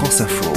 France Info.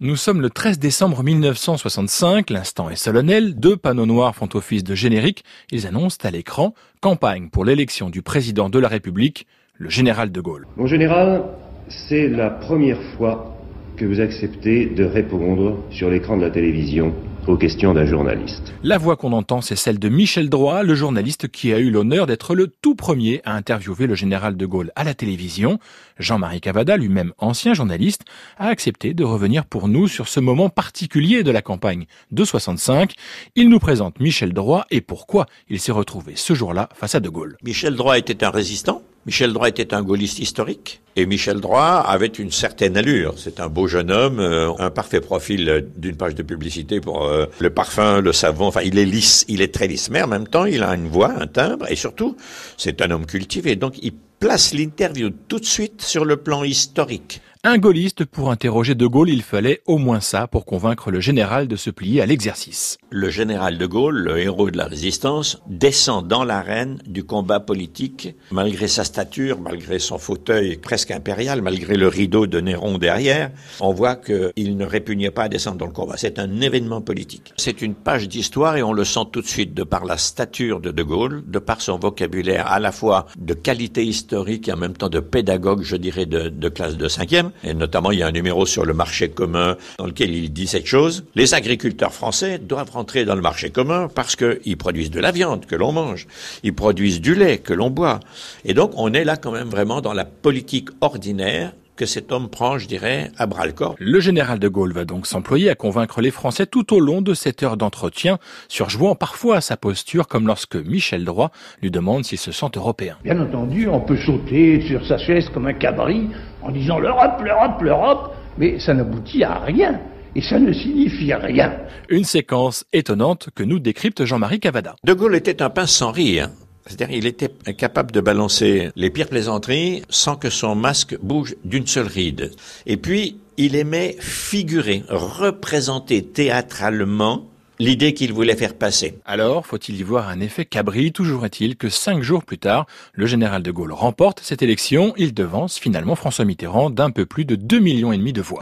Nous sommes le 13 décembre 1965, l'instant est solennel, deux panneaux noirs font office de générique, ils annoncent à l'écran campagne pour l'élection du président de la République, le général de Gaulle. Mon général, c'est la première fois que vous acceptez de répondre sur l'écran de la télévision aux questions d'un journaliste. La voix qu'on entend, c'est celle de Michel Droit, le journaliste qui a eu l'honneur d'être le tout premier à interviewer le général de Gaulle à la télévision. Jean-Marie Cavada, lui-même ancien journaliste, a accepté de revenir pour nous sur ce moment particulier de la campagne de 65. Il nous présente Michel Droit et pourquoi il s'est retrouvé ce jour-là face à de Gaulle. Michel Droit était un résistant Michel Droit était un gaulliste historique et Michel Droit avait une certaine allure. C'est un beau jeune homme, euh, un parfait profil d'une page de publicité pour euh, le parfum, le savon. Enfin, il est lisse, il est très lisse, mais en même temps, il a une voix, un timbre et surtout, c'est un homme cultivé. Donc, il place l'interview tout de suite sur le plan historique. Un gaulliste, pour interroger De Gaulle, il fallait au moins ça pour convaincre le général de se plier à l'exercice. Le général De Gaulle, le héros de la résistance, descend dans l'arène du combat politique, malgré sa stature, malgré son fauteuil presque impérial, malgré le rideau de Néron derrière. On voit qu'il ne répugnait pas à descendre dans le combat. C'est un événement politique. C'est une page d'histoire et on le sent tout de suite de par la stature de De Gaulle, de par son vocabulaire à la fois de qualité historique et en même temps de pédagogue, je dirais, de, de classe de cinquième. Et notamment, il y a un numéro sur le marché commun dans lequel il dit cette chose. Les agriculteurs français doivent rentrer dans le marché commun parce qu'ils produisent de la viande que l'on mange. Ils produisent du lait que l'on boit. Et donc, on est là quand même vraiment dans la politique ordinaire que cet homme prend, je dirais, à bras le corps. Le général de Gaulle va donc s'employer à convaincre les Français tout au long de cette heure d'entretien, surjouant parfois à sa posture, comme lorsque Michel Droit lui demande s'il se sent européen. Bien entendu, on peut sauter sur sa chaise comme un cabri en disant l'Europe, l'Europe, l'Europe, mais ça n'aboutit à rien. Et ça ne signifie rien. Une séquence étonnante que nous décrypte Jean-Marie Cavada. De Gaulle était un pince sans rire. C'est-à-dire il était capable de balancer les pires plaisanteries sans que son masque bouge d'une seule ride. Et puis, il aimait figurer, représenter théâtralement l'idée qu'il voulait faire passer. Alors, faut-il y voir un effet cabri Toujours est-il que cinq jours plus tard, le général de Gaulle remporte cette élection. Il devance finalement François Mitterrand d'un peu plus de 2 millions et demi de voix.